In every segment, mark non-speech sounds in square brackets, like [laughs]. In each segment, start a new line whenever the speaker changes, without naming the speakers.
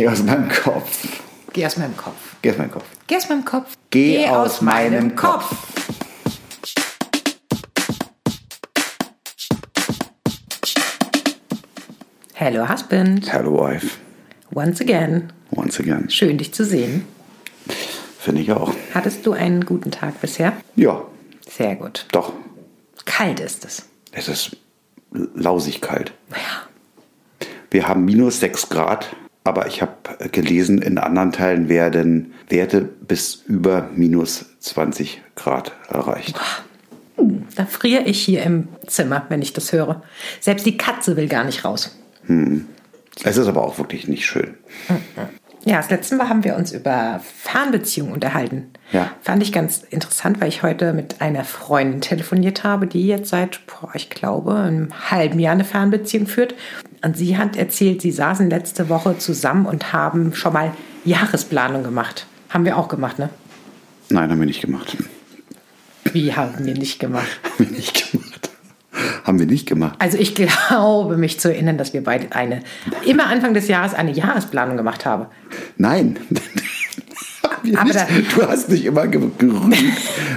Geh aus meinem Kopf.
Geh aus meinem Kopf.
Geh aus meinem Kopf.
Geh aus meinem Kopf.
Geh aus meinem Kopf.
Hello, Husband.
Hello, wife.
Once again.
Once again.
Schön, dich zu sehen.
Finde ich auch.
Hattest du einen guten Tag bisher?
Ja,
Sehr gut.
doch.
Kalt ist es.
Es ist lausig kalt.
Ja.
Wir haben minus 6 Grad, aber ich habe gelesen, in anderen Teilen werden Werte bis über minus 20 Grad erreicht.
Da friere ich hier im Zimmer, wenn ich das höre. Selbst die Katze will gar nicht raus.
Es ist aber auch wirklich nicht schön.
Ja, das letzte Mal haben wir uns über Fernbeziehungen unterhalten.
Ja.
Fand ich ganz interessant, weil ich heute mit einer Freundin telefoniert habe, die jetzt seit, boah, ich glaube, einem halben Jahr eine Fernbeziehung führt. Und sie hat erzählt, sie saßen letzte Woche zusammen und haben schon mal Jahresplanung gemacht. Haben wir auch gemacht, ne?
Nein, haben wir nicht gemacht.
Wie haben wir nicht gemacht? [laughs]
Haben wir nicht gemacht. Haben wir nicht gemacht.
Also ich glaube, mich zu erinnern, dass wir beide eine, immer Anfang des Jahres eine Jahresplanung gemacht haben.
Nein. [laughs]
Aber
du hast mich immer ge- gerügt,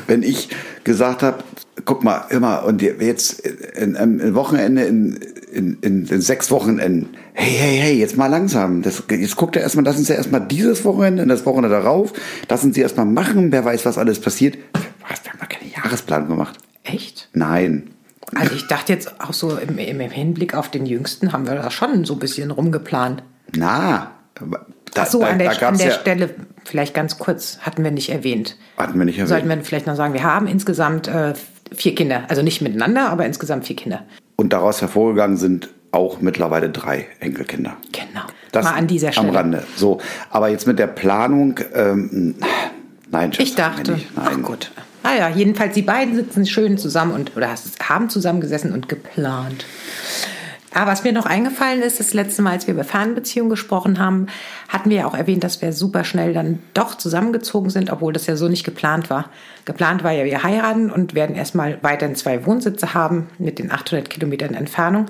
wenn ich gesagt habe, guck mal, immer, und jetzt in, in Wochenende, in, in, in, in sechs Wochenenden, hey, hey, hey, jetzt mal langsam. Das, jetzt guckt er erstmal, lassen Sie erstmal dieses Wochenende das Wochenende darauf, lassen Sie erstmal machen, wer weiß, was alles passiert. Was, wir haben doch keine Jahresplanung gemacht.
Echt?
Nein.
Also ich dachte jetzt auch so im, im Hinblick auf den Jüngsten haben wir da schon so ein bisschen rumgeplant.
Na, da,
Ach so,
da,
an der, an der
ja,
Stelle vielleicht ganz kurz, hatten wir nicht erwähnt.
Hatten wir nicht erwähnt.
Sollten wir vielleicht noch sagen, wir haben insgesamt äh, vier Kinder. Also nicht miteinander, aber insgesamt vier Kinder.
Und daraus hervorgegangen sind auch mittlerweile drei Enkelkinder.
Genau.
Das
Mal an dieser Stelle.
Am Rande. So, aber jetzt mit der Planung, ähm, nein, Schatz,
Ich dachte,
Nicht.
ach
Nein.
gut. Naja, jedenfalls die beiden sitzen schön zusammen und oder haben zusammengesessen und geplant. Aber was mir noch eingefallen ist, das letzte Mal, als wir über Fernbeziehungen gesprochen haben, hatten wir ja auch erwähnt, dass wir super schnell dann doch zusammengezogen sind, obwohl das ja so nicht geplant war. Geplant war ja, wir heiraten und werden erstmal weiterhin zwei Wohnsitze haben mit den 800 Kilometern Entfernung.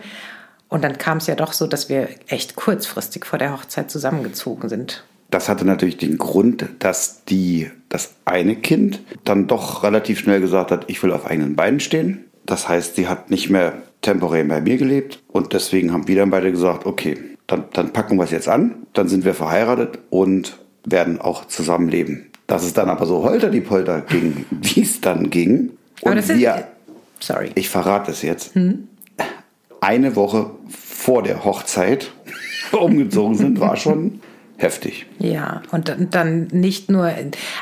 Und dann kam es ja doch so, dass wir echt kurzfristig vor der Hochzeit zusammengezogen sind.
Das hatte natürlich den Grund, dass die, das eine Kind dann doch relativ schnell gesagt hat, ich will auf eigenen Beinen stehen. Das heißt, sie hat nicht mehr temporär bei mir gelebt und deswegen haben wir dann beide gesagt, okay, dann, dann packen wir es jetzt an, dann sind wir verheiratet und werden auch zusammenleben. Dass es dann aber so holter die Polter ging, [laughs] wie es dann ging.
Aber
Und
das ist,
wir,
sorry.
ich verrate es jetzt, eine Woche vor der Hochzeit [laughs] umgezogen sind, war schon heftig.
Ja, und dann, dann nicht nur,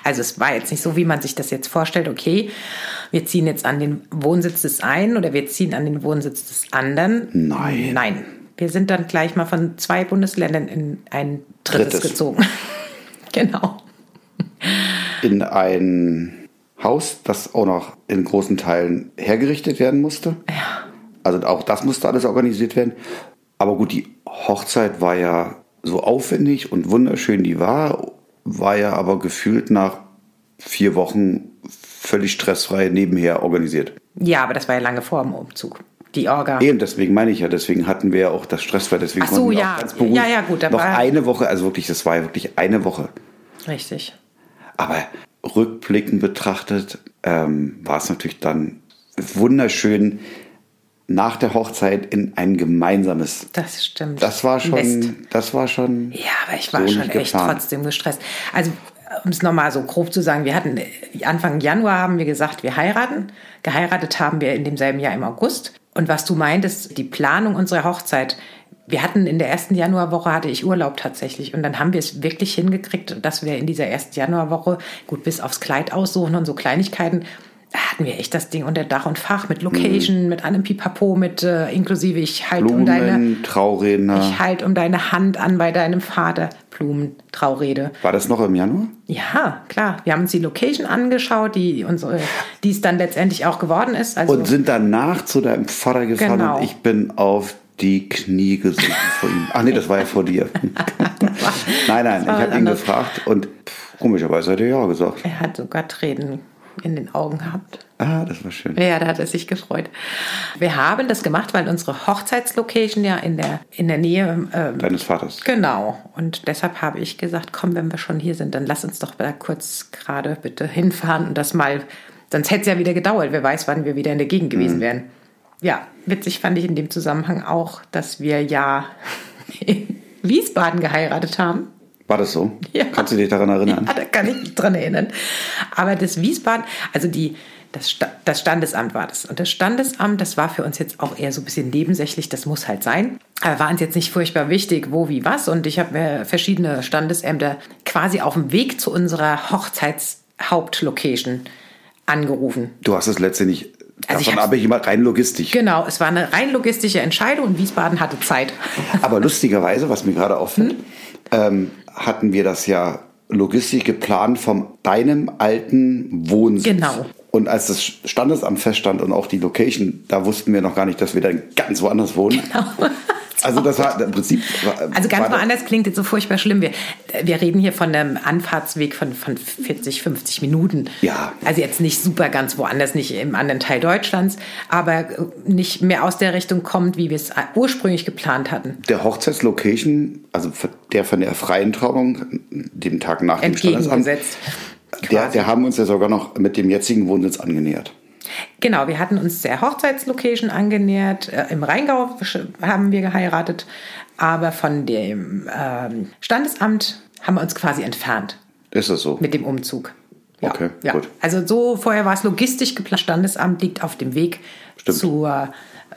also es war jetzt nicht so, wie man sich das jetzt vorstellt, okay, wir ziehen jetzt an den Wohnsitz des einen oder wir ziehen an den Wohnsitz des anderen.
Nein.
Nein. Wir sind dann gleich mal von zwei Bundesländern in ein drittes,
Drittes.
gezogen. [laughs] genau.
in ein Haus, das auch noch in großen Teilen hergerichtet werden musste.
Ja.
Also auch das musste alles organisiert werden. Aber gut, die Hochzeit war ja so aufwendig und wunderschön, die war, war ja aber gefühlt nach vier Wochen völlig stressfrei nebenher organisiert.
Ja, aber das war ja lange vor dem Umzug. Die Orga.
Eben, deswegen meine ich ja, deswegen hatten wir ja auch das stressfrei, deswegen
Ach so,
konnten wir
ja.
auch ganz beruhigt
Ja, ja, gut, da
noch eine Woche, also wirklich, das war ja wirklich eine Woche.
Richtig.
Aber rückblickend betrachtet ähm, war es natürlich dann wunderschön, nach der Hochzeit in ein gemeinsames.
Das stimmt.
Das war schon,
Nest.
das war schon.
Ja, aber ich war
so
schon echt
geplant.
trotzdem gestresst. Also, um es nochmal so grob zu sagen, wir hatten Anfang Januar haben wir gesagt, wir heiraten. Geheiratet haben wir in demselben Jahr im August. Und was du meintest, die Planung unserer Hochzeit, wir hatten in der ersten Januarwoche hatte ich Urlaub tatsächlich und dann haben wir es wirklich hingekriegt, dass wir in dieser ersten Januarwoche gut bis aufs Kleid aussuchen und so Kleinigkeiten hatten wir echt das Ding unter Dach und Fach mit Location, mit einem Pipapo, mit äh, inklusive ich halt um deine
Blumen, Trauredner.
ich halt um deine Hand an bei deinem Vater. Blumen, Traurede.
War das noch im Januar?
Ja, klar. Wir haben uns die Location angeschaut, die unsere, die es dann letztendlich auch geworden ist. Also
Und sind danach zu deinem Vater gefahren
Genau.
und ich bin auf die Knie gesunken vor ihm. Ach nee, das war ja vor dir. [laughs] nein, nein, ich habe ihn gefragt und pff, komischerweise hat er ja gesagt.
er hat sogar Tränen in den Augen gehabt.
Ah, das war schön.
Ja, da hat er sich gefreut. Wir haben das gemacht, weil unsere Hochzeitslocation ja in der, in der Nähe. Ähm,
Deines Vaters.
Genau. Und deshalb habe ich gesagt, komm, wenn wir schon hier sind, dann lass uns doch da kurz gerade bitte hinfahren und das mal. Sonst hätte es ja wieder gedauert. Wer weiß, wann wir wieder in der Gegend gewesen
Mhm.
wären. Ja, witzig fand ich in dem Zusammenhang auch, dass wir ja [laughs] in Wiesbaden geheiratet haben.
War das so?
Ja.
Kannst du dich daran erinnern?
Ja, da kann ich mich dran erinnern. Aber das Wiesbaden, also die, das, das Standesamt war das. Und das Standesamt, das war für uns jetzt auch eher so ein bisschen nebensächlich, das muss halt sein. Aber war uns jetzt nicht furchtbar wichtig, wo, wie, was. Und ich habe mir verschiedene Standesämter quasi auf dem Weg zu unserer Hochzeitshauptlocation angerufen.
Du hast es letztendlich,
Also
davon habe ich immer rein logistisch.
Genau, es war eine rein logistische Entscheidung und Wiesbaden hatte Zeit.
Aber lustigerweise, was mir gerade auffällt, ähm, hatten wir das ja logistisch geplant von deinem alten Wohnsitz.
Genau.
Und als das Standesamt feststand und auch die Location, da wussten wir noch gar nicht, dass wir dann ganz woanders wohnen. [laughs] Also das war im Prinzip. war-
Also ganz
war
woanders klingt jetzt so furchtbar schlimm. Wir, wir reden hier von einem Anfahrtsweg von, von 40, 50 Minuten.
Ja.
Also jetzt nicht super ganz woanders, nicht im anderen Teil Deutschlands, aber äh, nicht mehr aus der Richtung kommt, wie wir es ursprünglich geplant hatten.
Der Hochzeitslocation, also der von der freien Trauung, dem Tag nach dem Standesamt, der, der haben uns ja sogar noch mit dem jetzigen Wohnsitz angenähert.
Genau, wir hatten uns der Hochzeitslocation angenähert. Äh, Im Rheingau haben wir geheiratet, aber von dem ähm, Standesamt haben wir uns quasi entfernt.
Ist das so?
mit dem Umzug. Ja,
Okay,
ja.
gut.
Also so vorher war es logistisch geplant. Standesamt liegt auf dem Weg
Stimmt.
zur,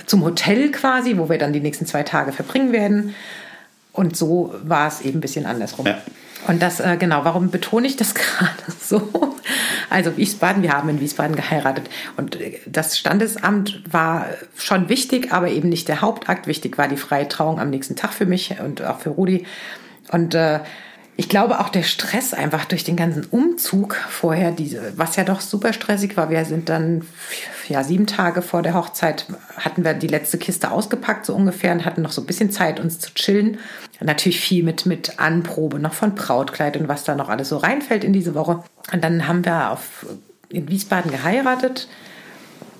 zum Hotel quasi, wo wir dann die nächsten zwei Tage verbringen werden. Und so war es eben ein bisschen andersrum.
Ja.
Und das, äh, genau, warum betone ich das [laughs] gerade so? Also Wiesbaden, wir haben in Wiesbaden geheiratet. Und äh, das Standesamt war schon wichtig, aber eben nicht der Hauptakt. Wichtig war die freie Trauung am nächsten Tag für mich und auch für Rudi. Und äh, ich glaube auch der Stress einfach durch den ganzen Umzug vorher, diese, was ja doch super stressig war. Wir sind dann ja sieben Tage vor der Hochzeit hatten wir die letzte Kiste ausgepackt so ungefähr und hatten noch so ein bisschen Zeit uns zu chillen. Natürlich viel mit mit Anprobe noch von Brautkleid und was da noch alles so reinfällt in diese Woche. Und dann haben wir auf in Wiesbaden geheiratet.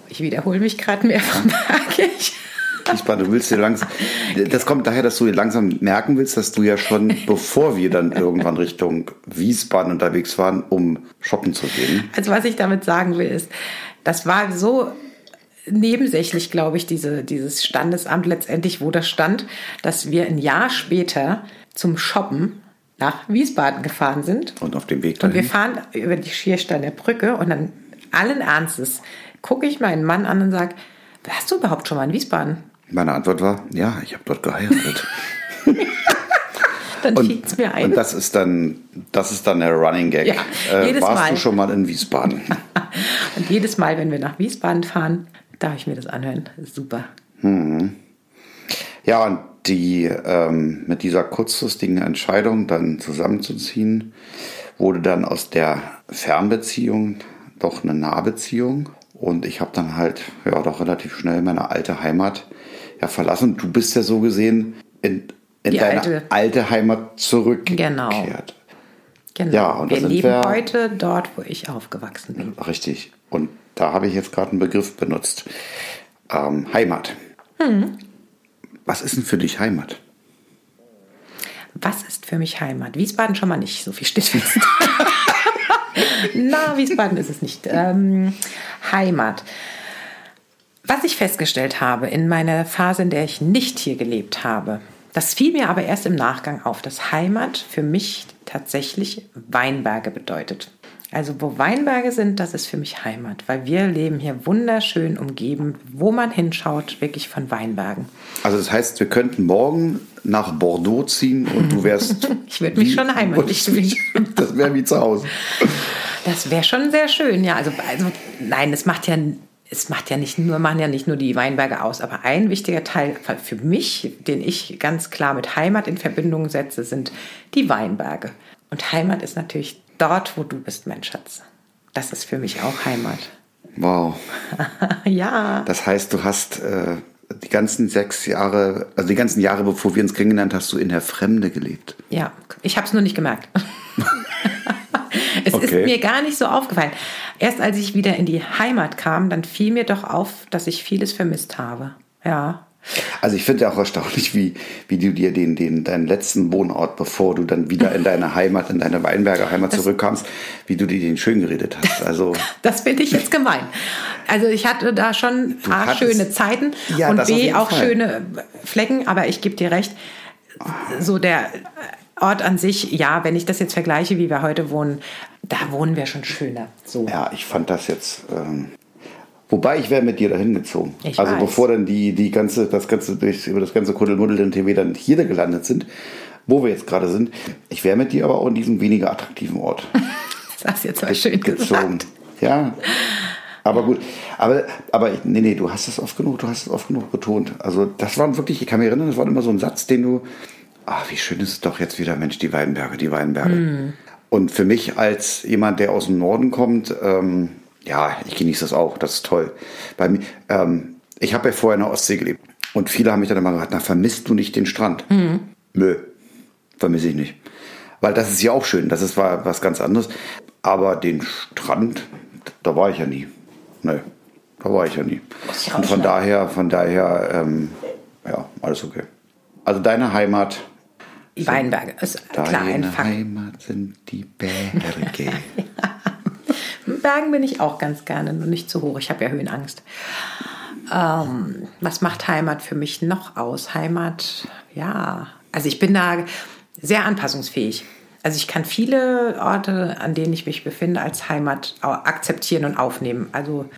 Ich wiederhole mich gerade mehrfach, [laughs] merke ich.
Wiesbaden, du willst dir langsam. Das kommt daher, dass du dir langsam merken willst, dass du ja schon, [laughs] bevor wir dann irgendwann Richtung Wiesbaden unterwegs waren, um shoppen zu gehen.
Also was ich damit sagen will, ist, das war so nebensächlich, glaube ich, diese, dieses Standesamt letztendlich, wo das stand, dass wir ein Jahr später zum Shoppen nach Wiesbaden gefahren sind.
Und auf dem Weg
Und wir
dahin.
fahren über die Schiersteiner Brücke und dann allen Ernstes gucke ich meinen Mann an und sage, warst du überhaupt schon mal in Wiesbaden?
Meine Antwort war, ja, ich habe dort geheiratet. [laughs]
Dann fiel es mir ein.
und das ist dann, das ist dann der Running Gag.
Ja,
äh, warst
Mal.
du schon mal in Wiesbaden? [laughs]
Und jedes Mal, wenn wir nach Wiesbaden fahren, darf ich mir das anhören. Das super.
Ja, und die ähm, mit dieser kurzfristigen Entscheidung dann zusammenzuziehen, wurde dann aus der Fernbeziehung doch eine Nahbeziehung. Und ich habe dann halt ja doch relativ schnell meine alte Heimat ja verlassen. Du bist ja so gesehen in, in
Die
deine
alte.
alte. Heimat zurückgekehrt.
Genau. Genau.
Ja, und
wir leben
wir-
heute dort, wo ich aufgewachsen bin.
Richtig. Und da habe ich jetzt gerade einen Begriff benutzt. Ähm, Heimat.
Hm.
Was ist denn für dich Heimat?
Was ist für mich Heimat? Wiesbaden schon mal nicht, so viel steht fest. [laughs] Na, Wiesbaden ist es nicht. Ähm, Heimat. Was ich festgestellt habe in meiner Phase, in der ich nicht hier gelebt habe, das fiel mir aber erst im Nachgang auf, dass Heimat für mich tatsächlich Weinberge bedeutet. Also wo Weinberge sind, das ist für mich Heimat, weil wir leben hier wunderschön umgeben, wo man hinschaut, wirklich von Weinbergen.
Also das heißt, wir könnten morgen nach Bordeaux ziehen und du wärst. [laughs]
Ich würde mich schon heimatlich fühlen. [laughs]
Das wäre wie zu Hause.
Das wäre schon sehr schön, ja. Also, also nein, es macht ja, es macht ja nicht nur, machen ja nicht nur die Weinberge aus, aber ein wichtiger Teil für mich, den ich ganz klar mit Heimat in Verbindung setze, sind die Weinberge. Und Heimat ist natürlich dort, wo du bist, mein Schatz. Das ist für mich auch Heimat.
Wow. [laughs]
ja.
Das heißt, du hast äh, die ganzen sechs Jahre, also die ganzen Jahre, bevor wir uns kennengelernt, hast du in der Fremde gelebt.
Ja, ich habe es nur nicht gemerkt. [laughs] es
Okay.
ist mir gar nicht so aufgefallen. Erst als ich wieder in die Heimat kam, dann fiel mir doch auf, dass ich vieles vermisst habe. Ja.
Also ich finde ja auch erstaunlich, wie, wie du dir den, den, deinen letzten Wohnort, bevor du dann wieder in deine Heimat, in deine Weinberger Heimat das, zurückkamst, wie du dir den schön geredet hast. Also [laughs]
das finde ich jetzt gemein. Also ich hatte da schon A, hattest, schöne Zeiten ja, und B, auch Fall. schöne Flecken, aber ich gebe dir recht, so der Ort an sich, ja, wenn ich das jetzt vergleiche, wie wir heute wohnen, da wohnen wir schon schöner. So.
Ja, ich fand das jetzt. Ähm, wobei ich wäre mit dir dahin gezogen.
Ich
also
weiß.
bevor dann die, die ganze, das ganze, durch, über das ganze Kuddelmuddel in TV dann hier gelandet sind, wo wir jetzt gerade sind, ich wäre mit dir aber auch in diesem weniger attraktiven Ort. [laughs]
das hast du jetzt mal schön gezogen. Gesagt.
Ja. Aber gut, aber, aber nee, nee, du hast es oft genug, du hast es oft genug betont. Also das war wirklich, ich kann mich erinnern, das war immer so ein Satz, den du, ach, wie schön ist es doch jetzt wieder, Mensch, die Weinberge, die Weinberge. Mm. Und für mich als jemand, der aus dem Norden kommt, ähm, ja, ich genieße das auch, das ist toll. Bei mir, ähm, ich habe ja vorher in der Ostsee gelebt und viele haben mich dann immer gefragt, na, vermisst du nicht den Strand? Mm. Nö, vermisse ich nicht. Weil das ist ja auch schön, das ist war was ganz anderes. Aber den Strand, da war ich ja nie. Nee, da war ich ja nie. Und von daher, von daher, ähm, ja, alles okay. Also deine Heimat
Weinberge ist klar ein
Fakt. Heimat sind die Berge. [laughs]
Bergen bin ich auch ganz gerne, nur nicht zu hoch. Ich habe ja Höhenangst. Ähm, was macht Heimat für mich noch aus? Heimat, ja. Also ich bin da sehr anpassungsfähig. Also ich kann viele Orte, an denen ich mich befinde, als Heimat akzeptieren und aufnehmen. Also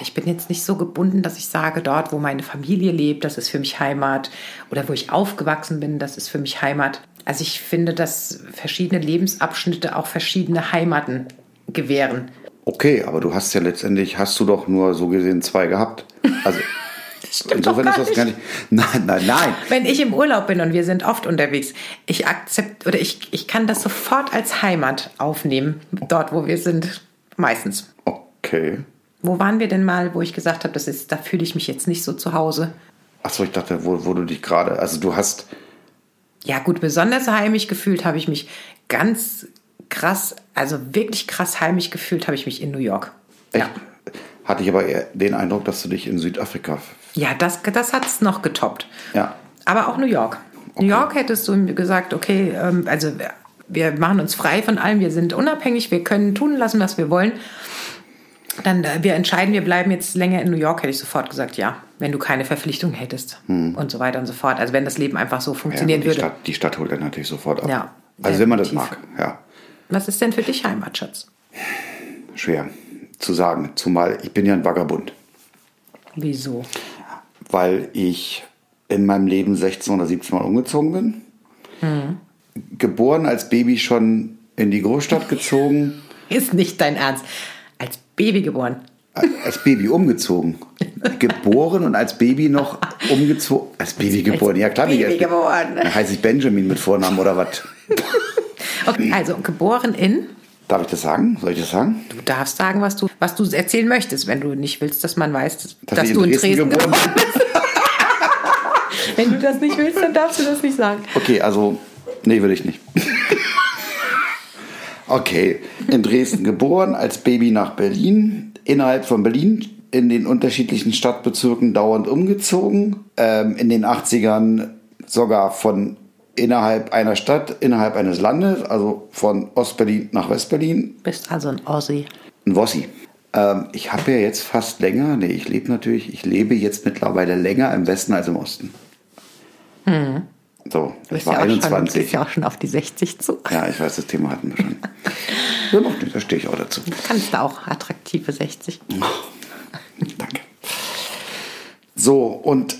ich bin jetzt nicht so gebunden, dass ich sage, dort, wo meine Familie lebt, das ist für mich Heimat. Oder wo ich aufgewachsen bin, das ist für mich Heimat. Also ich finde, dass verschiedene Lebensabschnitte auch verschiedene Heimaten gewähren.
Okay, aber du hast ja letztendlich, hast du doch nur so gesehen zwei gehabt. Also [laughs]
Stimmt Insofern ist das gar nicht.
Nein, nein, nein.
Wenn ich im Urlaub bin und wir sind oft unterwegs, ich akzept oder ich, ich kann das sofort als Heimat aufnehmen, dort wo wir sind, meistens.
Okay.
Wo waren wir denn mal, wo ich gesagt habe, das ist, da fühle ich mich jetzt nicht so zu Hause?
Achso, ich dachte, wo, wo du dich gerade, also du hast.
Ja, gut, besonders heimisch gefühlt habe ich mich ganz krass, also wirklich krass heimisch gefühlt habe ich mich in New York.
Echt? Ja. Hatte ich aber eher den Eindruck, dass du dich in Südafrika.
Ja, das, das hat es noch getoppt.
Ja.
Aber auch New York. Okay. New York hättest du gesagt, okay, ähm, also wir machen uns frei von allem, wir sind unabhängig, wir können tun lassen, was wir wollen. Dann äh, wir entscheiden, wir bleiben jetzt länger in New York, hätte ich sofort gesagt, ja, wenn du keine Verpflichtung hättest hm. und so weiter und so fort. Also wenn das Leben einfach so funktionieren
ja, die
würde.
Stadt, die Stadt holt dann natürlich sofort ab.
Ja,
also wenn man das mag, ja.
Was ist denn für dich Heimat, Schatz?
Schwer zu sagen. Zumal ich bin ja ein Vagabund.
Wieso?
Weil ich in meinem Leben 16 oder 17 Mal umgezogen bin. Hm. Geboren als Baby schon in die Großstadt gezogen. [laughs]
Ist nicht dein Ernst. Als Baby geboren.
Als Baby umgezogen. geboren und als Baby noch umgezogen. Als Baby geboren, als ja klar.
Baby nicht als geboren.
Dann heiße ich Benjamin mit Vornamen oder was?
okay, also geboren in
Darf ich das sagen? Soll ich das sagen?
Du darfst sagen, was du, was du erzählen möchtest, wenn du nicht willst, dass man weiß, dass, dass du in Dresden, Dresden geboren bist. [laughs] wenn du das nicht willst, dann darfst du das nicht sagen.
Okay, also, nee, will ich nicht. Okay, in Dresden geboren, als Baby nach Berlin, innerhalb von Berlin in den unterschiedlichen Stadtbezirken dauernd umgezogen, ähm, in den 80ern sogar von innerhalb einer Stadt, innerhalb eines Landes, also von Ostberlin nach Westberlin.
Bist also ein Ossi.
Ein Wossi. Ähm, ich habe ja jetzt fast länger, nee, ich lebe natürlich, ich lebe jetzt mittlerweile länger im Westen als im Osten.
Hm.
Ich war ja 21.
Du bist ja auch schon auf die 60 zu.
Ja, ich weiß, das Thema hatten wir schon. ja, noch nicht, da stehe ich auch dazu. Du
kannst da auch attraktive 60. Oh,
danke. So, und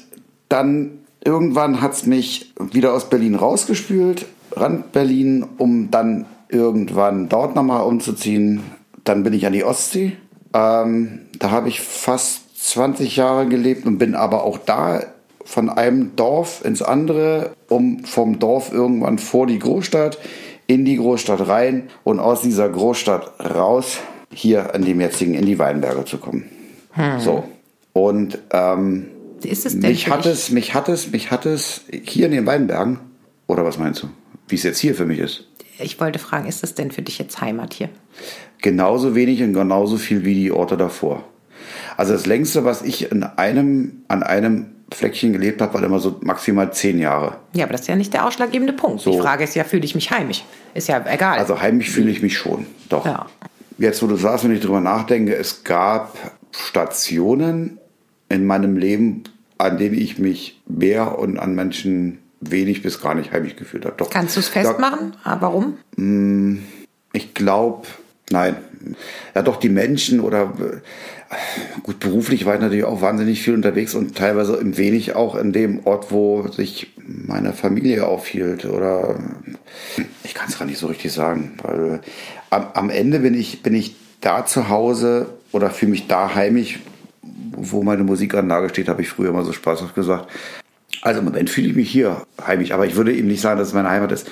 dann Irgendwann hat es mich wieder aus Berlin rausgespült, Rand Berlin, um dann irgendwann dort nochmal umzuziehen. Dann bin ich an die Ostsee. Ähm, da habe ich fast 20 Jahre gelebt und bin aber auch da von einem Dorf ins andere, um vom Dorf irgendwann vor die Großstadt, in die Großstadt rein und aus dieser Großstadt raus, hier an dem jetzigen, in die Weinberge zu kommen. Hm. So. Und ähm,
ist es
mich hat es, mich hat es, mich hat es hier in den Weinbergen, oder was meinst du? Wie es jetzt hier für mich ist?
Ich wollte fragen, ist das denn für dich jetzt Heimat hier?
Genauso wenig und genauso viel wie die Orte davor. Also das längste, was ich in einem, an einem Fleckchen gelebt habe, war immer so maximal zehn Jahre.
Ja, aber das ist ja nicht der ausschlaggebende Punkt. So. Die Frage ist ja, fühle ich mich heimisch? Ist ja egal.
Also heimisch fühle ich mich schon, doch. Ja. Jetzt, wo du sagst, wenn ich drüber nachdenke, es gab Stationen in meinem Leben, an denen ich mich mehr und an Menschen wenig bis gar nicht heimisch gefühlt habe. Doch.
Kannst du es festmachen? Da, ah, Warum?
Mm, ich glaube, nein. Ja, doch die Menschen oder gut, beruflich war ich natürlich auch wahnsinnig viel unterwegs und teilweise im wenig auch in dem Ort, wo sich meine Familie aufhielt. Oder ich kann es gar nicht so richtig sagen, weil am, am Ende bin ich, bin ich da zu Hause oder fühle mich da heimisch, wo meine Musikanlage steht, habe ich früher mal so spaßhaft gesagt. Also im Moment fühle ich mich hier heimisch, aber ich würde eben nicht sagen, dass es meine Heimat ist.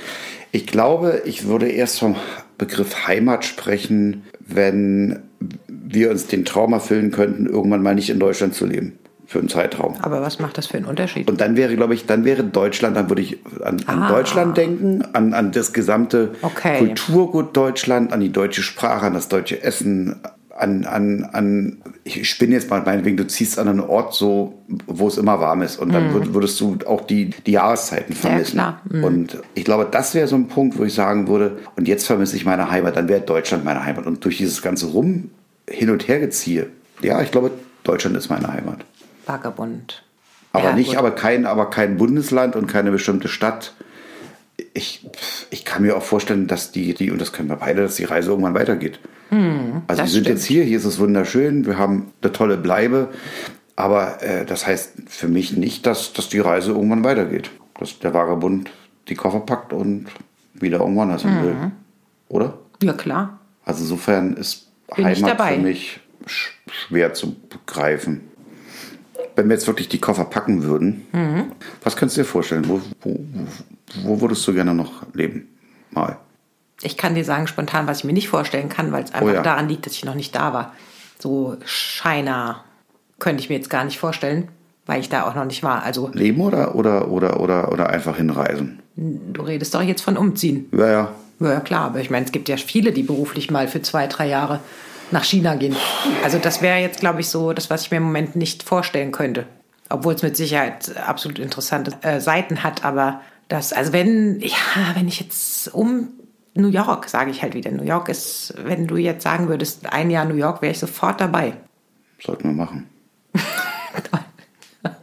Ich glaube, ich würde erst vom Begriff Heimat sprechen, wenn wir uns den Traum erfüllen könnten, irgendwann mal nicht in Deutschland zu leben. Für einen Zeitraum.
Aber was macht das für einen Unterschied?
Und dann wäre, glaube ich, dann wäre Deutschland, dann würde ich an, an ah. Deutschland denken, an, an das gesamte
okay.
Kulturgut Deutschland, an die deutsche Sprache, an das deutsche Essen, an, an, an, ich spinne jetzt mal meinetwegen, du ziehst an einen Ort so, wo es immer warm ist und dann mm. würdest du auch die, die Jahreszeiten vermissen. Ja, mm. Und ich glaube, das wäre so ein Punkt, wo ich sagen würde, und jetzt vermisse ich meine Heimat, dann wäre Deutschland meine Heimat. Und durch dieses ganze Rum hin und her geziehe. Ja, ich glaube, Deutschland ist meine Heimat.
Vagabund.
Aber ja, nicht, aber kein, aber kein Bundesland und keine bestimmte Stadt. Ich, ich kann mir auch vorstellen, dass die, die, und das können wir beide, dass die Reise irgendwann weitergeht. Hm, also wir sind stimmt. jetzt hier, hier ist es wunderschön, wir haben eine tolle Bleibe, aber äh, das heißt für mich nicht, dass, dass die Reise irgendwann weitergeht. Dass der Vagabund die Koffer packt und wieder irgendwann was hm. will. Oder?
Ja, klar.
Also insofern ist bin Heimat für mich schwer zu begreifen. Wenn wir jetzt wirklich die Koffer packen würden, mhm. was könntest du dir vorstellen? Wo, wo, wo würdest du gerne noch leben? Mal.
Ich kann dir sagen spontan, was ich mir nicht vorstellen kann, weil es einfach oh ja. daran liegt, dass ich noch nicht da war. So China könnte ich mir jetzt gar nicht vorstellen, weil ich da auch noch nicht war. Also
leben oder oder oder oder oder einfach hinreisen.
Du redest doch jetzt von umziehen.
Ja ja.
Ja, klar, aber ich meine, es gibt ja viele, die beruflich mal für zwei, drei Jahre nach China gehen. Also das wäre jetzt, glaube ich, so das, was ich mir im Moment nicht vorstellen könnte. Obwohl es mit Sicherheit absolut interessante äh, Seiten hat, aber das, also wenn, ja, wenn ich jetzt um New York, sage ich halt wieder, New York ist, wenn du jetzt sagen würdest, ein Jahr New York, wäre ich sofort dabei.
Sollten wir machen. [laughs]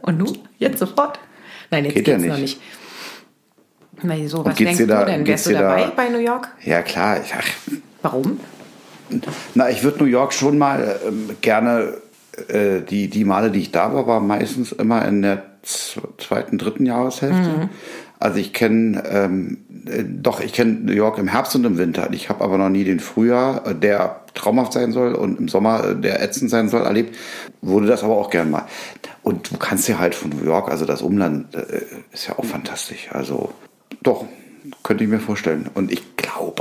Und nun? Jetzt sofort? Nein, jetzt
geht ja nicht. noch nicht.
Weil so, was denkst du da, denn? Wärst du dabei da, bei New York?
Ja, klar. Ach,
Warum?
Na, ich würde New York schon mal ähm, gerne, äh, die, die Male, die ich da war, war meistens immer in der zweiten, dritten Jahreshälfte. Mhm. Also ich kenne, ähm, äh, doch, ich kenne New York im Herbst und im Winter. Ich habe aber noch nie den Frühjahr, äh, der traumhaft sein soll und im Sommer, äh, der ätzend sein soll, erlebt. Wurde das aber auch gern mal. Und du kannst ja halt von New York, also das Umland, äh, ist ja auch fantastisch. Also doch, könnte ich mir vorstellen. Und ich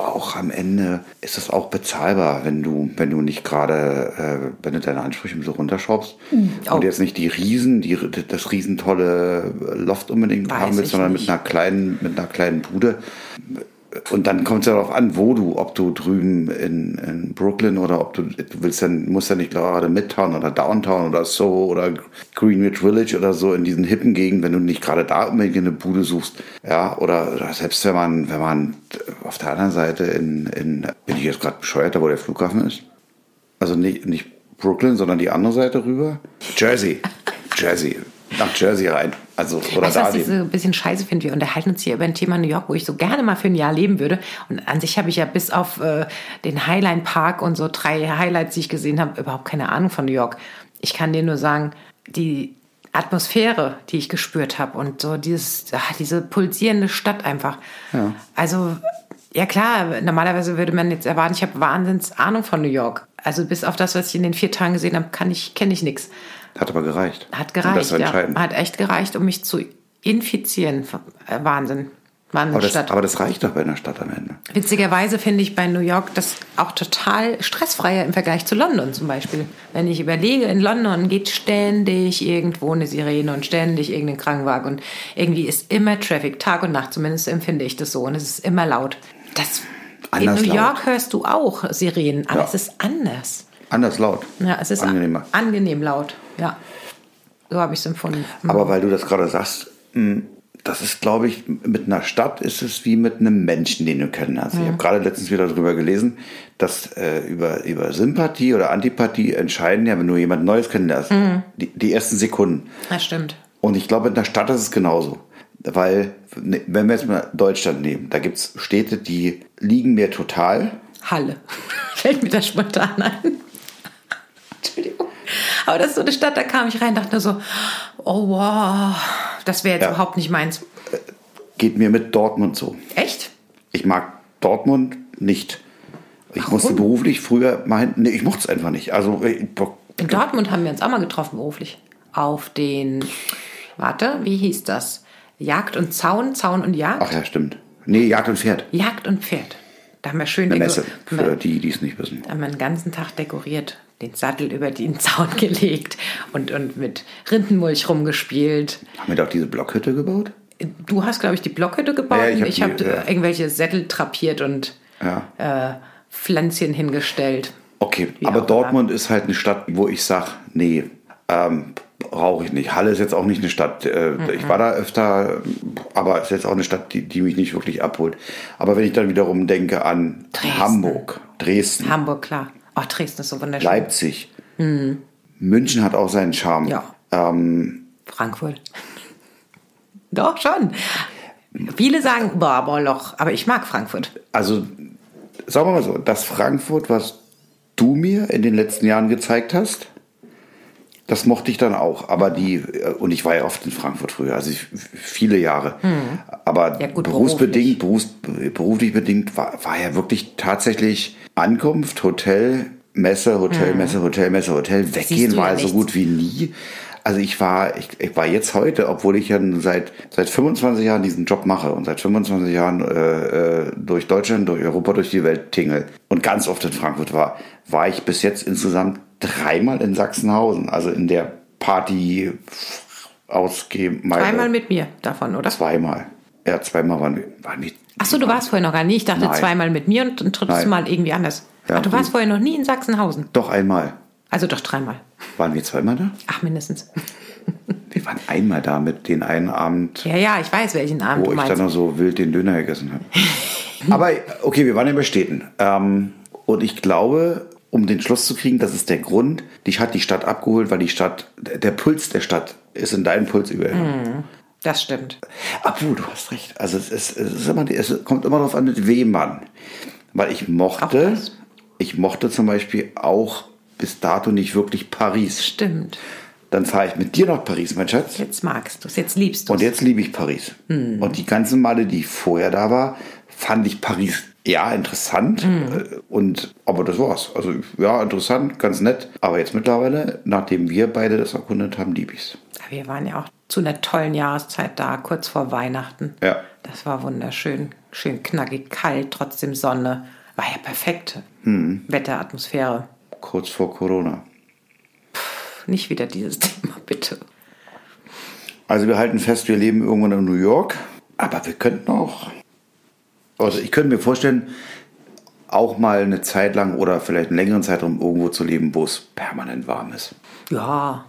auch am Ende ist es auch bezahlbar, wenn du, wenn du nicht gerade, äh, wenn du deine Ansprüche so runterschraubst mhm. und jetzt nicht die Riesen, die, das riesentolle Loft unbedingt Weiß haben willst, sondern nicht. mit einer kleinen, mit einer kleinen Bude und dann kommt es ja darauf an, wo du, ob du drüben in, in Brooklyn oder ob du, du willst dann, musst ja nicht gerade Midtown oder Downtown oder so oder Greenwich Village oder so in diesen hippen Gegenden, wenn du nicht gerade da unbedingt eine Bude suchst, ja, oder, oder selbst wenn man, wenn man auf der anderen Seite in, in bin ich jetzt gerade bescheuert, da wo der Flughafen ist? Also nicht, nicht Brooklyn, sondern die andere Seite rüber? Jersey. Jersey nach Jersey rein. Also, oder weißt,
da was ich so ein bisschen scheiße finde? Wir unterhalten uns hier über ein Thema New York, wo ich so gerne mal für ein Jahr leben würde. Und an sich habe ich ja bis auf äh, den Highline Park und so drei Highlights, die ich gesehen habe, überhaupt keine Ahnung von New York. Ich kann dir nur sagen, die Atmosphäre, die ich gespürt habe und so dieses, ach, diese pulsierende Stadt einfach. Ja. Also, ja klar, normalerweise würde man jetzt erwarten, ich habe Wahnsinns Ahnung von New York. Also bis auf das, was ich in den vier Tagen gesehen habe, kann ich, kenne ich nichts.
Hat aber gereicht.
Hat gereicht, ja. Hat echt gereicht, um mich zu infizieren. Äh, Wahnsinn.
Aber das, aber das, reicht doch bei einer Stadt am Ende.
Witzigerweise finde ich bei New York das auch total stressfreier im Vergleich zu London zum Beispiel. Wenn ich überlege, in London geht ständig irgendwo eine Sirene und ständig irgendein Krankenwagen und irgendwie ist immer Traffic, Tag und Nacht, zumindest empfinde ich das so und es ist immer laut. Das, in New
laut.
York hörst du auch Sirenen, aber
Ja.
es ist anders.
Anders laut.
Ja, es ist
Angenehmer.
angenehm laut. Ja, so habe ich es empfunden.
Aber weil du das gerade sagst, mh, das ist, glaube ich, mit einer Stadt ist es wie mit einem Menschen, den du kennenlernst. Ich habe gerade letztens wieder darüber gelesen, dass äh, über, über Sympathie oder Antipathie entscheiden ja, wenn du jemand Neues kennenlernst, die, die ersten Sekunden.
Das stimmt.
Und ich glaube, in der Stadt ist es genauso. Weil, ne, wenn wir jetzt mal Deutschland nehmen, da gibt es Städte, die liegen mir total.
Halle. [laughs] Fällt mir das spontan ein. Entschuldigung. Aber das ist so eine Stadt, da kam ich rein und dachte nur so, oh wow, das wäre jetzt
Ja.
überhaupt nicht meins.
Geht mir mit Dortmund so.
Echt?
Ich mag Dortmund nicht. Ich musste beruflich früher mal hin. Nee, ich mochte es einfach nicht. Also, ich,
In Dortmund haben wir uns auch mal getroffen beruflich. Auf den, warte, wie hieß das? Jagd und Zaun, Zaun und Jagd?
ach ja, stimmt. Nee, Jagd und Pferd.
Jagd und Pferd. Da haben wir schön
Eine Messe,
haben wir-
für die, die es nicht wissen.
haben wir den ganzen Tag dekoriert, den Sattel über den [laughs] Zaun gelegt und, und mit Rindenmulch rumgespielt.
Haben wir doch diese Blockhütte gebaut?
Du hast, glaube ich, die Blockhütte gebaut
Ja, ich
und
hab
habe
ja.
irgendwelche Sättel trapiert und
Ja.
äh, Pflänzchen hingestellt.
Okay, aber
auch
Dortmund ist halt eine Stadt, wo ich sage, nee, ähm, brauche ich nicht. Halle ist jetzt auch nicht eine Stadt. Äh, Ich war da öfter, aber ist jetzt auch eine Stadt, die, die mich nicht wirklich abholt. Aber wenn ich dann wiederum denke an
Dresden.
Hamburg, Dresden,
Hamburg, klar. Oh, Dresden ist so wunderschön.
Leipzig, München hat auch seinen Charme.
Ja.
Ähm,
Frankfurt. [laughs] Doch, schon. Viele sagen, boah, Moloch, aber ich mag Frankfurt.
also, sagen wir mal so, das Frankfurt, was du mir in den letzten Jahren gezeigt hast, das mochte ich dann auch. Aber die, äh, und ich war ja oft in Frankfurt früher, also ich, viele Jahre. Aber
Hm. Ja, gut,
berufsbedingt, berufs, beruflich bedingt war, war ja wirklich tatsächlich Ankunft, Hotel, Messe, Hotel, Messe, Hotel, Messe, Hotel. Weggehen war
ja nichts.
gut wie nie. Also ich war, ich, ich war jetzt heute, obwohl ich ja seit, seit 25 Jahren diesen Job mache und seit 25 Jahren äh, äh, durch Deutschland, durch Europa, durch die Welt tingle und ganz oft in Frankfurt war, war ich bis jetzt insgesamt dreimal in Sachsenhausen, also in der Party ausgemeinde.
Einmal mit mir davon, oder?
Zweimal. Ja, zweimal waren wir. Waren wir
Achso, du warst vorher noch gar nicht. Ich dachte
Nein.
zweimal mit mir und ein drittes
Nein.
Mal irgendwie anders.
Ja,
Ach, du warst vorher noch nie in Sachsenhausen.
doch einmal.
Also doch dreimal.
Waren wir zweimal da?
Ach, mindestens. [laughs]
Wir waren einmal da mit den einen Abend.
Ja, ja, ich weiß, welchen Abend
wo ich dann noch so wild den Döner gegessen habe. [laughs] Aber okay, wir waren ja bei Städten. Ähm, und ich glaube, um den Schluss zu kriegen, das ist der Grund, dich hat die Stadt abgeholt, weil die Stadt, der Puls der Stadt ist in deinen Puls übergegangen.
Das stimmt.
Obwohl, du hast recht. Also es, ist, es, ist immer, es kommt immer darauf an, mit wem man. Weil ich mochte, ich mochte zum Beispiel auch bis dato nicht wirklich Paris.
Stimmt.
Dann fahre ich mit dir nach Paris, mein Schatz.
Jetzt magst du es, jetzt liebst du
Und
es.
jetzt liebe ich Paris. Und die ganzen Male, die ich vorher da war, fand ich Paris ja interessant. Äh, Und aber das war's. Also ja, interessant, ganz nett. Aber jetzt mittlerweile, nachdem wir beide das erkundet haben, liebe ich's.
Wir waren ja auch zu einer tollen Jahreszeit da, kurz vor Weihnachten.
Ja.
Das war wunderschön. Schön knackig kalt, trotzdem Sonne. War ja perfekt.
Hm.
Wetteratmosphäre.
Kurz vor Corona.
Nicht wieder dieses [laughs] Thema, bitte.
Also wir halten fest, wir leben irgendwann in New York. Aber wir könnten auch. Also ich könnte mir vorstellen, auch mal eine Zeit lang oder vielleicht einen längeren Zeitraum irgendwo zu leben, wo es permanent warm ist.
Ja,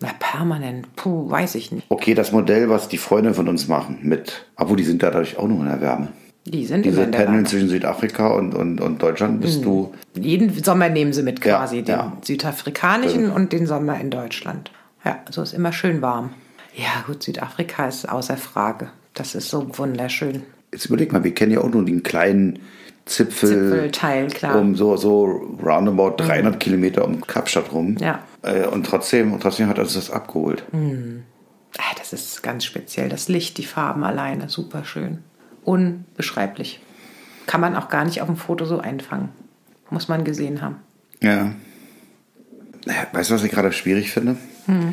na permanent. Puh, weiß ich nicht.
Okay, das Modell, was die Freunde von uns machen, mit, obwohl die sind dadurch auch noch in der Wärme.
Die sind
Diese
in der
Pendeln zwischen Südafrika und, und, und Deutschland bist du.
Jeden Sommer nehmen sie mit
Ja,
quasi, den
ja.
südafrikanischen und den Sommer in Deutschland. Ja, so ist immer schön warm. Ja, gut, Südafrika ist außer Frage. Das ist so wunderschön.
Jetzt überleg mal, wir kennen ja auch nur den kleinen Zipfel,
Zipfelteil, klar. Mhm.
um so, so roundabout 300 Kilometer um Kapstadt rum.
Ja.
Äh, Und trotzdem, und trotzdem hat uns das abgeholt.
Ah, Das ist ganz speziell. Das Licht, die Farben alleine, super schön. Unbeschreiblich. Kann man auch gar nicht auf dem Foto so einfangen. Muss man gesehen haben.
Ja. Naja, Weißt du, was ich gerade schwierig finde?
Hm.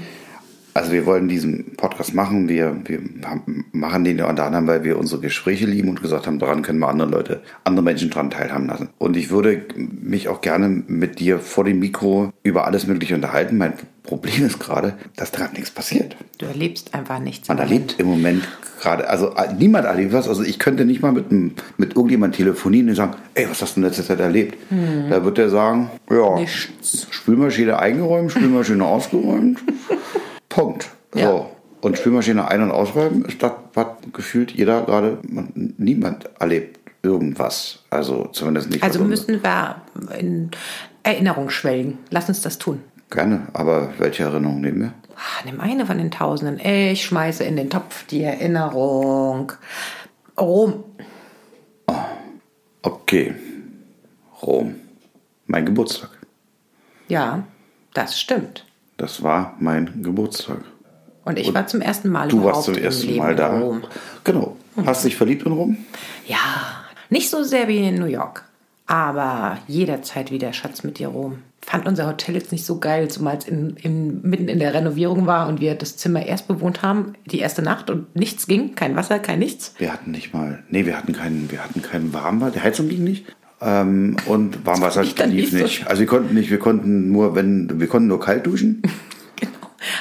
Also wir wollen diesen Podcast machen. Wir, wir haben, machen den ja unter anderem, weil wir unsere Gespräche lieben und gesagt haben, daran können wir andere Leute, andere Menschen dran teilhaben lassen. Und ich würde mich auch gerne mit dir vor dem Mikro über alles Mögliche unterhalten. Mein Problem ist gerade, dass gerade nichts passiert.
Du erlebst einfach nichts.
Man erlebt im Moment gerade, also äh, niemand erlebt was. Also ich könnte nicht mal mit, mit irgendjemandem telefonieren und sagen, ey, was hast du in letzter Zeit erlebt? Hm. Da wird der sagen, ja, Nichts. Spülmaschine eingeräumt, Spülmaschine [laughs] ausgeräumt. Punkt. So. Ja. Und Spülmaschine ein- und ausräumen ist das, was gefühlt jeder gerade, niemand erlebt irgendwas. Also zumindest nicht.
Also müssen wir in Erinnerung schwelgen. Lass uns das tun.
Gerne, aber welche Erinnerung nehmen wir?
Ach, nimm eine von den Tausenden. Ich schmeiße in den Topf die Erinnerung. Rom.
Oh, okay. Rom. Mein Geburtstag.
Ja, das stimmt.
Das war mein Geburtstag.
Und ich Und war zum ersten Mal
Du warst zum ersten Mal da.
Rom.
Genau. Hast du dich verliebt in Rom?
Ja, nicht so sehr wie in New York. Aber jederzeit wieder Schatz mit dir Rom. Fand unser Hotel jetzt nicht so geil, zumal es in, in, mitten in der Renovierung war und wir das Zimmer erst bewohnt haben, die erste Nacht und nichts ging, kein Wasser, kein nichts.
Wir hatten nicht mal, nee, wir hatten keinen, wir hatten keinen Warmwasser, die Heizung ging nicht. Ähm, und Warmwasser lief nicht. nicht. Also wir konnten nicht, wir konnten nur, wenn, wir konnten nur kalt duschen. [laughs]
genau.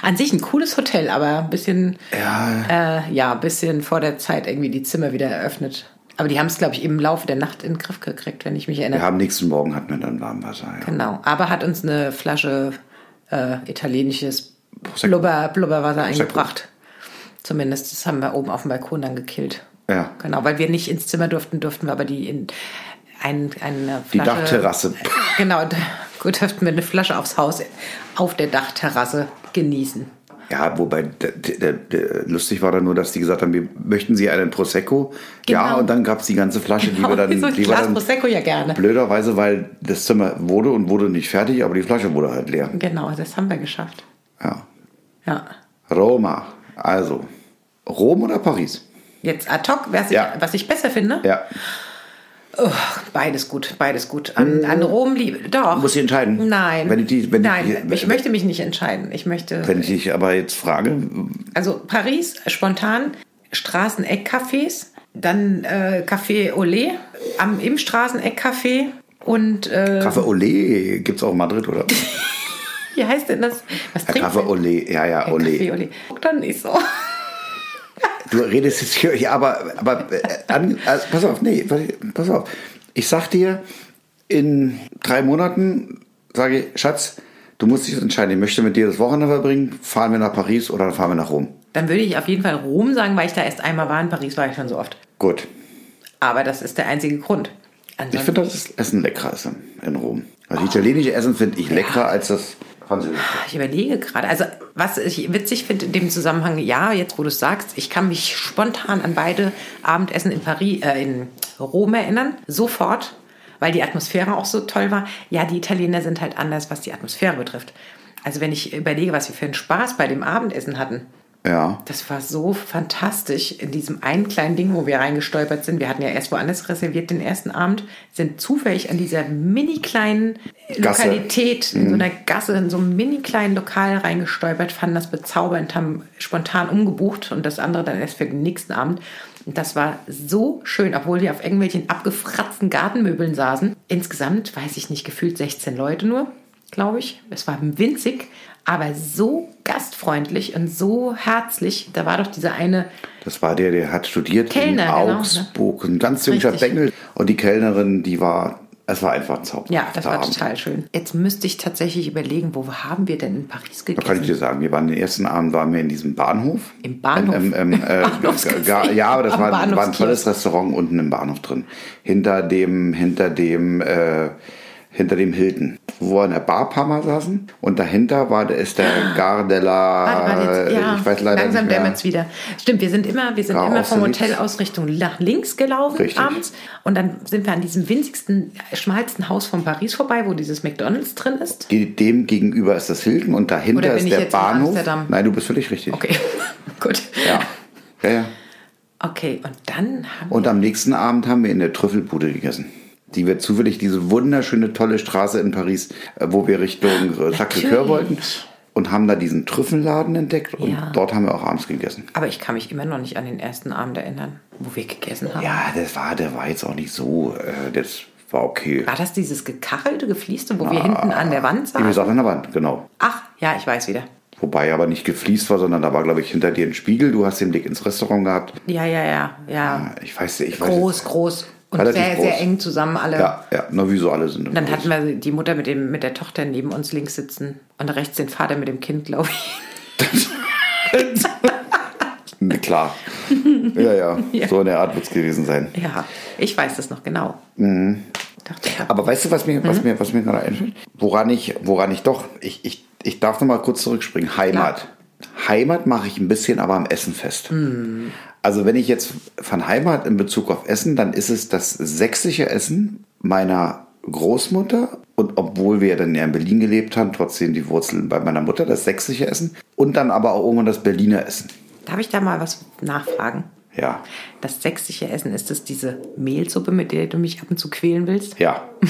An sich ein cooles Hotel, aber ein bisschen,
ja,
äh, ja, ein bisschen vor der Zeit irgendwie die Zimmer wieder eröffnet. Aber die haben es, glaube ich, im Laufe der Nacht in den Griff gekriegt, wenn ich mich erinnere.
Wir haben nächsten Morgen hatten wir dann Warmwasser. Ja.
Genau. Aber hat uns eine Flasche äh, italienisches Blubber, Blubberwasser Prosecco. eingebracht. Zumindest, das haben wir oben auf dem Balkon dann gekillt.
Ja.
Genau, weil wir nicht ins Zimmer durften, durften wir aber die in ein, eine Flasche.
Die Dachterrasse.
Genau, gut, durften wir eine Flasche aufs Haus auf der Dachterrasse genießen.
Ja, wobei der, der, der, lustig war dann nur, dass die gesagt haben, wir möchten Sie einen Prosecco. Genau. Ja, und dann gab es die ganze Flasche, genau, die wir dann.
So
die
Glas dann Prosecco ja gerne.
Blöderweise, weil das Zimmer wurde und wurde nicht fertig, aber die Flasche wurde halt leer.
Genau, das haben wir geschafft.
Ja.
Ja.
Roma. Also, Rom oder Paris?
Jetzt ad hoc, was, ja. ich, was ich besser finde?
Ja.
Oh, beides gut, beides gut. An, an Rom liebe. Doch.
Muss ich entscheiden?
Nein.
Wenn ich, die, wenn
Nein,
ich,
ich, ich möchte mich nicht entscheiden. Ich möchte.
Wenn ich dich aber jetzt frage.
Also Paris, spontan, Straßeneckcafés, dann äh, Café Olé am, im Straßeneckcafé und. Äh,
Café Olé gibt es auch in Madrid, oder? [laughs]
Wie heißt denn das?
Was ja, Café Olé, ja, ja, Olé.
Café Olé. Dann nicht so.
Du redest jetzt hier, ja, aber, aber äh, an, also, pass auf, nee, pass auf. Ich sag dir, in drei Monaten sage ich, Schatz, du musst dich entscheiden, ich möchte mit dir das Wochenende verbringen, fahren wir nach Paris oder fahren wir nach Rom?
Dann würde ich auf jeden Fall Rom sagen, weil ich da erst einmal war. In Paris war ich schon so oft.
Gut.
Aber das ist der einzige Grund.
Ansonsten ich finde, das Essen leckerer ist in Rom. Also italienische Essen finde ich leckerer ja. als das französische.
Ich überlege gerade. Also was ich witzig finde in dem Zusammenhang, ja, jetzt wo du es sagst, ich kann mich spontan an beide Abendessen in Paris, äh, in Rom erinnern. Sofort. Weil die Atmosphäre auch so toll war. Ja, die Italiener sind halt anders, was die Atmosphäre betrifft. Also wenn ich überlege, was wir für einen Spaß bei dem Abendessen hatten.
Ja.
Das war so fantastisch in diesem einen kleinen Ding, wo wir reingestolpert sind. Wir hatten ja erst woanders reserviert den ersten Abend, sind zufällig an dieser mini kleinen Lokalität, in so mhm. einer Gasse, in so einem mini kleinen Lokal reingestolpert, fanden das bezaubernd, haben spontan umgebucht und das andere dann erst für den nächsten Abend. Und das war so schön, obwohl wir auf irgendwelchen abgefratzten Gartenmöbeln saßen. Insgesamt, weiß ich nicht, gefühlt 16 Leute nur, glaube ich. Es war winzig, aber so gastfreundlich und so herzlich. Da war doch dieser eine.
Das war der, der hat studiert
Kellner,
in Augsburg, genau, ne? ein ganz junger Bengel. Und die Kellnerin, die war es war einfach zauberhaft.
Ja, das war total schön. Jetzt müsste ich tatsächlich überlegen, wo haben wir denn in Paris gegessen?
Da kann ich dir sagen, wir waren den ersten Abend waren wir in diesem Bahnhof.
Im Bahnhof? Ähm, ähm,
äh, [laughs] ja, aber das war, war, ein tolles Restaurant unten im Bahnhof drin. Hinter dem, hinter dem äh, hinter dem Hilton, wo wir in der Bar Parma saßen. Und dahinter war ist der Gardella.
Warte, warte, ja, ich weiß leider langsam dämmert wieder. Stimmt, wir sind immer, wir sind immer vom Hotel aus Richtung nach links gelaufen
Richtig.
abends. Und dann sind wir an diesem winzigsten, schmalsten Haus von Paris vorbei, wo dieses McDonalds drin ist.
Dem gegenüber ist das Hilton und dahinter ist der Bahnhof. Nein, du bist völlig richtig.
Okay, [laughs] gut.
Ja. Ja, ja.
Okay, und dann
haben Und am nächsten Abend haben wir in der Trüffelbude gegessen die wir zufällig diese wunderschöne, tolle Straße in Paris, äh, wo wir Richtung äh, Sacré-Cœur wollten. und haben da diesen Trüffelladen entdeckt und
Ja.
dort haben wir auch abends gegessen.
Aber ich kann mich immer noch nicht an den ersten Abend erinnern, wo wir gegessen haben.
Ja, das war, der war jetzt auch nicht so, äh, das war okay.
War das dieses gekachelte, gefließte, wo wir hinten an der Wand saßen?
Sache an der Wand, genau.
Ach, ja, ich weiß wieder.
Wobei aber nicht gefliest war, sondern da war, glaube ich, hinter dir ein Spiegel. Du hast den Blick ins Restaurant gehabt.
Ja, ja, ja, ja.
Ich weiß, ich weiß
Groß, groß und
Relativ
sehr,
groß.
sehr eng zusammen alle.
Ja, ja, na, wie so alle sind.
Und dann hatten wir die Mutter mit, dem, mit der Tochter neben uns links sitzen und rechts den Vater mit dem Kind, glaube ich. [laughs]
Na, Klar. ja, ja, [laughs]
Ja.
So in der Art wird es gewesen sein.
Ja, ich weiß das noch genau.
Mhm. Aber weißt du, was mir,
Mhm.
was mir, was mir gerade einfällt? Woran ich, woran ich doch, ich, ich, ich darf noch mal kurz zurückspringen. Heimat. Heimat mache ich ein bisschen, aber am Essen fest.
Mhm.
Also wenn ich jetzt von Heimat in Bezug auf Essen, dann ist es das sächsische Essen meiner Großmutter und obwohl wir ja dann ja in Berlin gelebt haben, trotzdem die Wurzeln bei meiner Mutter, das sächsische Essen und dann aber auch irgendwann das Berliner Essen.
Darf ich da mal was nachfragen?
Ja,
Das sächsische Essen, ist das diese Mehlsuppe, mit der du mich ab und zu quälen willst?
ja. [laughs]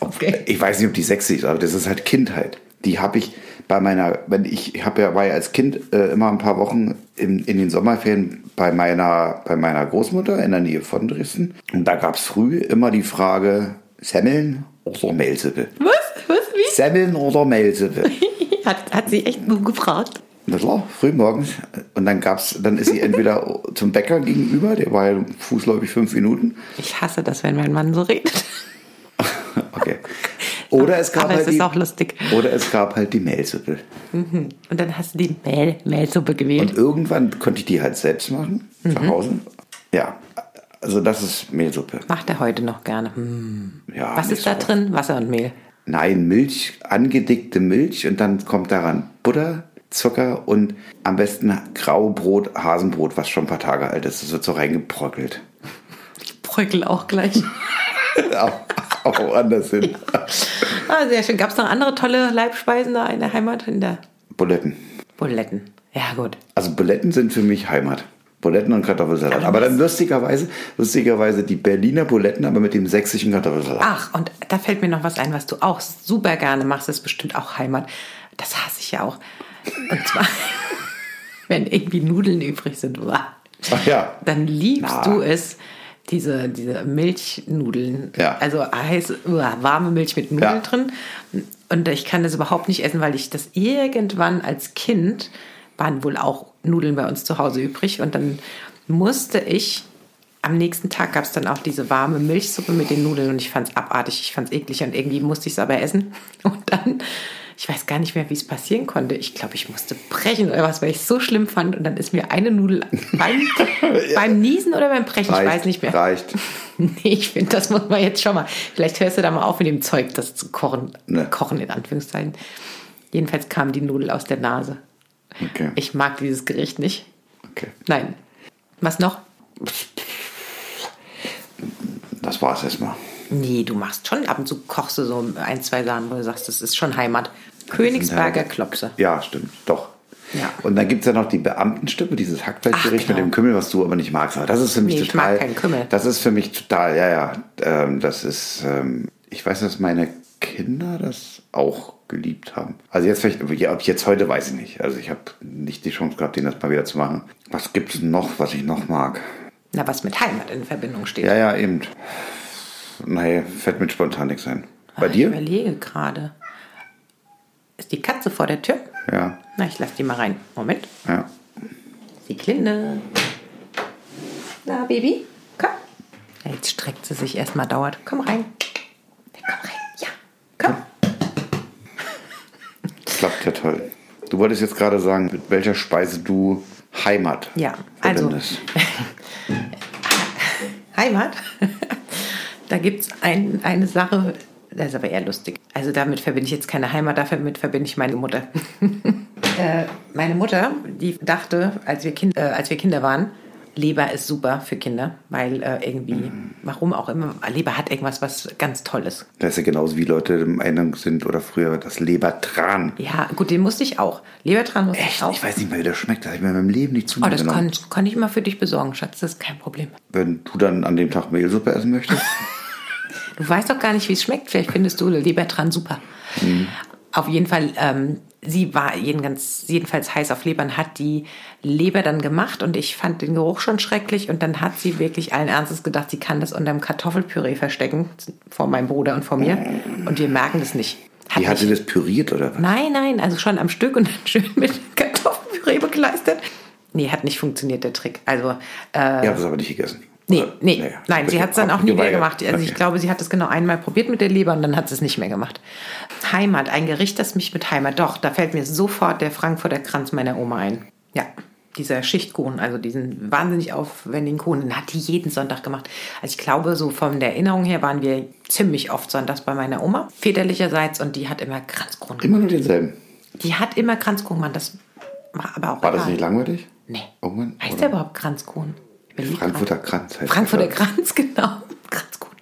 Okay.
Ich weiß nicht, ob die sächsisch ist, aber das ist halt Kindheit. Die habe ich bei meiner, wenn ich, habe ja, war ja als Kind äh, immer ein paar Wochen in, in den Sommerferien bei meiner, bei meiner Großmutter in der Nähe von Dresden. Und da gab es früh immer die Frage, Semmeln oder Mehlsuppe.
Was? Was? Wie?
Semmeln oder Mehlsuppe. [laughs]
Hat, hat sie echt nur gefragt.
Das war früh morgens. Und dann gab's, dann ist sie entweder zum Bäcker gegenüber, der war ja fußläufig fünf Minuten.
Ich hasse das, wenn mein Mann so redet. [laughs]
Okay. Oder es gab
Aber
halt
es ist
die,
auch lustig.
Oder es gab halt die Mehlsuppe.
Und dann hast du die Mehl, Mehlsuppe gewählt.
Und irgendwann konnte ich die halt selbst machen,
Mhm.
zu Hause. Ja, also das ist Mehlsuppe.
Macht er heute noch gerne. Hm.
Ja,
Was ist da
so.
drin? Wasser und Mehl.
Nein, Milch, angedickte Milch und dann kommt daran Butter, Zucker und am besten Graubrot, Hasenbrot, was schon ein paar Tage alt ist. Das wird so reingebröckelt.
Ich bröckel auch gleich. [laughs] [laughs]
auch, woanders hin.
Ah, sehr schön. Gab es noch andere tolle Leibspeisen da in der Heimat? In der
Buletten.
Buletten. Ja, gut.
Also Buletten sind für mich Heimat. Buletten und Kartoffelsalat.
Aber
dann lustigerweise, lustigerweise die Berliner Buletten, aber mit dem sächsischen Kartoffelsalat.
Ach, und da fällt mir noch was ein, was du auch super gerne machst. Das ist bestimmt auch Heimat. Das hasse ich ja auch. Und zwar, [laughs] wenn irgendwie Nudeln übrig sind.
Ach ja.
dann liebst
Na.
du es, diese, diese Milchnudeln.
Ja.
Also heiß, warme Milch mit Nudeln
Ja.
drin. Und ich kann das überhaupt nicht essen, weil ich das irgendwann als Kind waren wohl auch Nudeln bei uns zu Hause übrig. Und dann musste ich, am nächsten Tag gab es dann auch diese warme Milchsuppe mit den Nudeln und ich fand es abartig, ich fand es eklig und irgendwie musste ich es aber essen. [laughs] Und dann, ich weiß gar nicht mehr, wie es passieren konnte. Ich glaube, ich musste brechen oder was, weil ich es so schlimm fand. Und dann ist mir eine Nudel [laughs] beim, beim Niesen oder beim Brechen, ich weiß nicht mehr.
Reicht. [laughs]
Nee, ich finde, das muss man jetzt schon mal. Vielleicht hörst du da mal auf mit dem Zeug, das zu kochen.
Ne.
Kochen in Anführungszeichen. Jedenfalls kam die Nudel aus der Nase.
Okay.
Ich mag dieses Gericht nicht.
okay.
Nein. Was noch?
Das war's erstmal.
Nee, du machst schon ab und zu kochst du so ein, zwei Sachen, wo du sagst, das ist schon Heimat. Königsberger Klopse.
Ja, stimmt. Doch.
Ja.
Und dann gibt es ja noch die Beamtenstippe, dieses Hackfleischgericht
Ach,
mit
genau.
dem Kümmel, was du aber nicht magst. Aber das ist für mich
Nee, ich mag
total.
keinen Kümmel.
Das ist für mich total, ja, ja. Ähm, das ist, ähm, ich weiß, dass meine Kinder das auch geliebt haben. Also jetzt vielleicht, ja, ob jetzt heute weiß ich nicht. Also ich habe nicht die Chance gehabt, denen das mal wieder zu machen. Was gibt es noch, was ich noch mag?
Na, was mit Heimat in Verbindung steht.
Ja, ja, eben. Nee, fällt mir spontan nichts ein. Bei
Ich
dir?
überlege gerade. Ist die Katze vor der Tür?
Ja,
Na, ich lass die mal rein. Moment.
ja.
Die Klinde. Na, Baby, komm. Ja, jetzt streckt sie sich erstmal dauert. Komm rein. Komm rein. Ja, komm. [laughs]
Klappt ja toll. Du wolltest jetzt gerade sagen, mit welcher Speise du Heimat
Ja, also-
verbindest. [laughs] [laughs]
Heimat. Da gibt es ein, eine Sache, das ist aber eher lustig. Also damit verbinde ich jetzt keine Heimat, damit verbinde ich meine Mutter. [laughs] äh, meine Mutter, die dachte, als wir, kind, äh, als wir Kinder waren, Leber ist super für Kinder, weil äh, irgendwie, warum auch immer, Leber hat irgendwas, was ganz Tolles.
Das ist ja genauso wie Leute der Meinung sind oder früher das Lebertran.
Ja, gut, den musste ich auch. Lebertran musste ich
Echt?
auch.
Ich weiß nicht mal, wie das schmeckt. Das habe ich mir in meinem Leben nicht zu
Oh, das kann, kann ich mal für dich besorgen, Schatz, das ist kein Problem.
Wenn du dann an dem Tag Mehlsuppe essen möchtest. [laughs]
Du weißt doch gar nicht, wie es schmeckt. Vielleicht findest du Lebertran super. Auf jeden Fall, ähm, sie war jeden ganz, jedenfalls heiß auf Leber und hat die Leber dann gemacht und ich fand den Geruch schon schrecklich und dann hat sie wirklich allen Ernstes gedacht, sie kann das unter dem Kartoffelpüree verstecken, vor meinem Bruder und vor mir und wir merken das nicht.
Hat Wie hat sie das püriert oder was?
Nein, nein, also schon am Stück und dann [laughs] schön mit Kartoffelpüree bekleistert. Nee, hat nicht funktioniert, der Trick. Also,
äh, Ihr habt es aber nicht gegessen.
Nee, nee, nee nein, sie hat es dann auch nie mehr gemacht. Also okay. ich glaube, sie hat es genau einmal probiert mit der Leber und dann hat sie es nicht mehr gemacht. Heimat, ein Gericht, das mich mit Heimat, doch, da fällt mir sofort der Frankfurter Kranz meiner Oma ein. Ja, dieser Schichtkuchen, also diesen wahnsinnig aufwendigen Kuchen, den hat die jeden Sonntag gemacht. Also ich glaube, so von der Erinnerung her waren wir ziemlich oft sonntags bei meiner Oma, väterlicherseits, und die hat immer Kranzkuchen
gemacht. Immer nur denselben?
Die hat immer Kranzkuchen gemacht, das war aber auch...
War das nicht langweilig?
Nee. Irgendwann, heißt oder? der überhaupt Kranzkuchen?
Frankfurter Kranz
heißt Frankfurter Kranz, [laughs] genau. Kranzkuchen.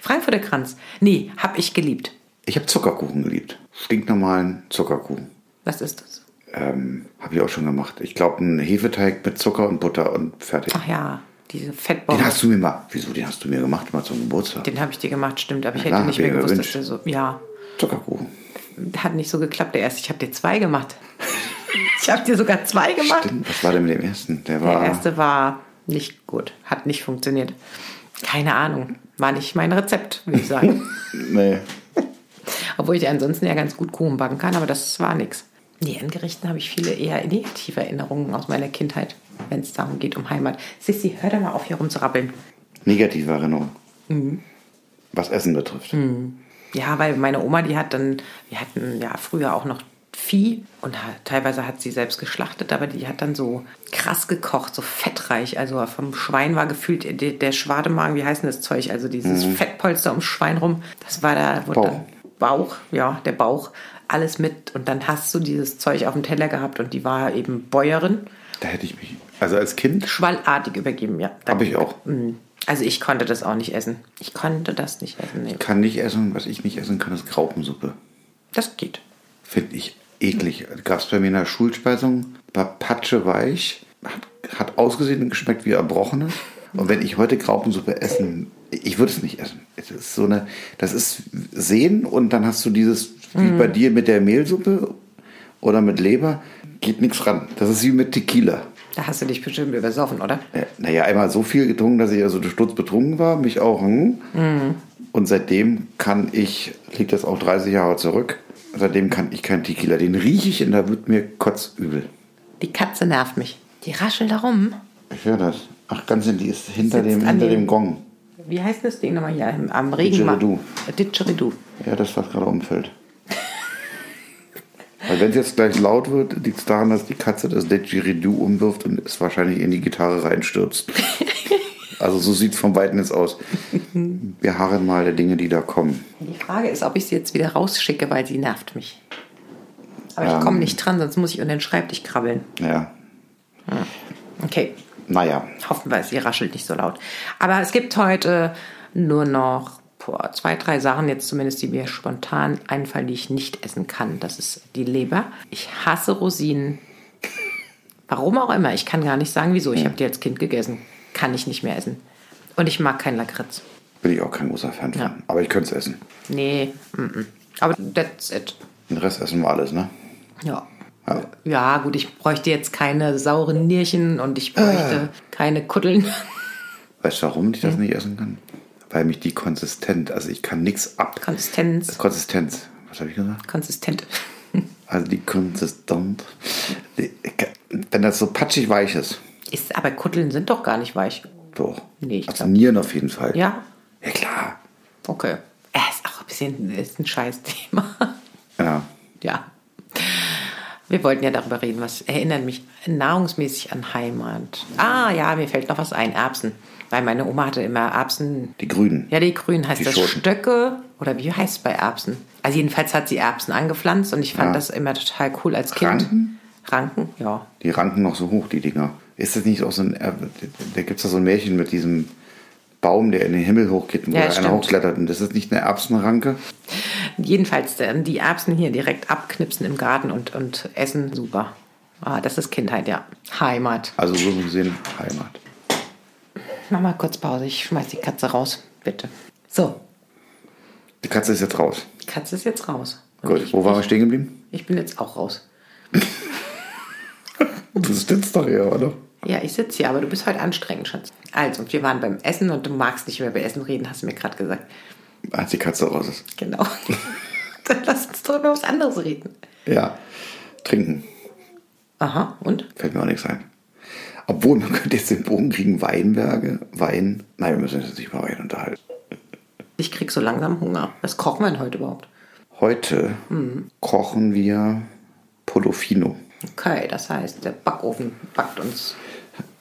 Frankfurter Kranz. Nee, hab ich geliebt.
Ich habe Zuckerkuchen geliebt. Stinknormalen Zuckerkuchen.
Was ist das?
Ähm, habe ich auch schon gemacht. Ich glaube, ein Hefeteig mit Zucker und Butter und fertig.
Ach ja, diese Fettbombe.
Den hast du mir mal, wieso, den hast du mir gemacht mal zum Geburtstag?
Den habe ich dir gemacht, stimmt, aber ich hätte nicht mehr gewusst, gewünscht. dass der so, ja.
Zuckerkuchen.
Hat nicht so geklappt, der erste. Ich habe dir zwei gemacht. [laughs] ich habe dir sogar zwei gemacht.
Stimmt, was war denn mit dem ersten?
Der, war der erste war nicht gut. Hat nicht funktioniert. Keine Ahnung. War nicht mein Rezept, würde ich sagen. [laughs]
nee.
Obwohl ich ansonsten ja ganz gut Kuchen backen kann, aber das war nichts. Nee, an Gerichten habe ich viele eher negative Erinnerungen aus meiner Kindheit, wenn es darum geht, um Heimat. Sissi, hör doch mal auf, hier rumzurappeln.
Negative Erinnerungen. Mhm. Was Essen betrifft.
Mhm. Ja, weil meine Oma, die hat dann, wir hatten ja früher auch noch Vieh und teilweise hat sie selbst geschlachtet, aber die hat dann so krass gekocht, so fettreich. Also vom Schwein war gefühlt der, der Schwademagen, wie heißt denn das Zeug? Also dieses mhm. Fettpolster ums Schwein rum, das war da
Bauch. Dann
Bauch, ja, der Bauch, alles mit. Und dann hast du dieses Zeug auf dem Teller gehabt und die war eben Bäuerin.
Da hätte ich mich, also als Kind.
Schwallartig übergeben, ja.
Habe ich auch.
Mhm. Also ich konnte das auch nicht essen. Ich konnte das nicht essen. Nee.
Ich kann nicht essen, was ich nicht essen kann, ist Graupensuppe.
Das geht.
Finde ich eklig. Gab es bei mir in der Schulspeisung, war Patsche weich, hat, hat ausgesehen und geschmeckt wie Erbrochenes. Und wenn ich heute Graupensuppe essen, ich würde es nicht essen. Es ist so eine, das ist sehen und dann hast du dieses, wie mhm. bei dir mit der Mehlsuppe oder mit Leber, geht nichts ran. Das ist wie mit Tequila.
Da hast du dich bestimmt übersoffen, oder?
Ja, naja, einmal so viel getrunken, dass ich also sturzbetrunken war, mich auch. Hm. Mhm. Und seitdem kann ich, liegt das auch 30 Jahre zurück, seitdem kann ich keinen Tequila. Den rieche ich und da wird mir kotzübel.
Die Katze nervt mich. Die raschelt da rum.
Ich höre das. Ach, ganz in die ist hinter, dem, hinter dem Gong.
Wie heißt das Ding nochmal hier? Am Regenmann.
Didgeridoo. Ja, das, was gerade umfällt. [laughs] Weil wenn es jetzt gleich laut wird, liegt es daran, dass die Katze das Didgeridoo umwirft und es wahrscheinlich in die Gitarre reinstürzt. [laughs] Also so sieht es vom Weiten jetzt aus. [laughs] Wir harren mal der Dinge, die da kommen.
Die Frage ist, ob ich sie jetzt wieder rausschicke, weil sie nervt mich. Aber ähm, ich komme nicht dran, sonst muss ich unter den Schreibtisch krabbeln.
Ja.
Okay.
Naja.
Hoffen wir, sie raschelt nicht so laut. Aber es gibt heute nur noch boah, zwei, drei Sachen, jetzt zumindest, die mir spontan einfallen, die ich nicht essen kann. Das ist die Leber. Ich hasse Rosinen. Warum auch immer. Ich kann gar nicht sagen, wieso. Ich habe die als Kind gegessen kann ich nicht mehr essen. Und ich mag kein Lakritz.
Bin ich auch kein großer Fan ja. von. Aber ich könnte es essen.
Nee, m -m. aber that's it.
Den Rest essen wir alles, ne?
Ja. ja. Ja, gut, ich bräuchte jetzt keine sauren Nierchen und ich bräuchte äh. keine Kuddeln.
Weißt du, warum ich das hm. nicht essen kann? Weil mich die Konsistenz, also ich kann nichts ab.
Konsistenz.
Konsistenz. Was habe ich gesagt?
Konsistent.
Also die Konsistenz. Wenn das so patschig weich ist.
Ist, aber Kutteln sind doch gar nicht weich.
Doch.
Nee, ich
also Nieren auf jeden Fall.
Ja?
Ja, klar.
Okay. Es ist auch ein bisschen ist ein Scheißthema.
Ja.
Ja. Wir wollten ja darüber reden, was erinnert mich nahrungsmäßig an Heimat. Ah, ja, mir fällt noch was ein, Erbsen. Weil meine Oma hatte immer Erbsen.
Die grünen.
Ja, die grünen heißt die das Schoten. Stöcke. Oder wie heißt es bei Erbsen? Also jedenfalls hat sie Erbsen angepflanzt und ich fand ja. das immer total cool als Kind.
Ranken?
Ranken, ja.
Die ranken noch so hoch, die Dinger. Ist das nicht auch so ein, äh, da gibt es da so ein Märchen mit diesem Baum, der in den Himmel hochgeht, wo ja, einer hochklettert. Und das ist nicht eine Erbsenranke?
Jedenfalls die Erbsen hier direkt abknipsen im Garten und, und essen, super. Ah, das ist Kindheit, ja. Heimat.
Also so gesehen Heimat.
Mach mal kurz Pause, ich schmeiß die Katze raus, bitte. So.
Die Katze ist jetzt raus.
Die Katze ist jetzt raus.
Gut, wo waren wir stehen geblieben?
Ich bin jetzt auch raus. [laughs]
Du sitzt doch hier, oder?
Ja, ich sitze hier, aber du bist heute anstrengend, Schatz. Also, wir waren beim Essen und du magst nicht mehr über Essen reden, hast du mir gerade gesagt.
Als die Katze raus ist.
Genau. [laughs] Dann lass uns doch über was anderes reden.
Ja. Trinken.
Aha, und?
Fällt mir auch nichts ein. Obwohl, man könnte jetzt den Bogen kriegen, Weinberge, Wein. Nein, wir müssen uns jetzt nicht über Wein unterhalten.
Ich krieg so langsam Hunger. Was kochen wir denn heute überhaupt?
Heute kochen wir Polofino.
Okay, das heißt, der Backofen backt uns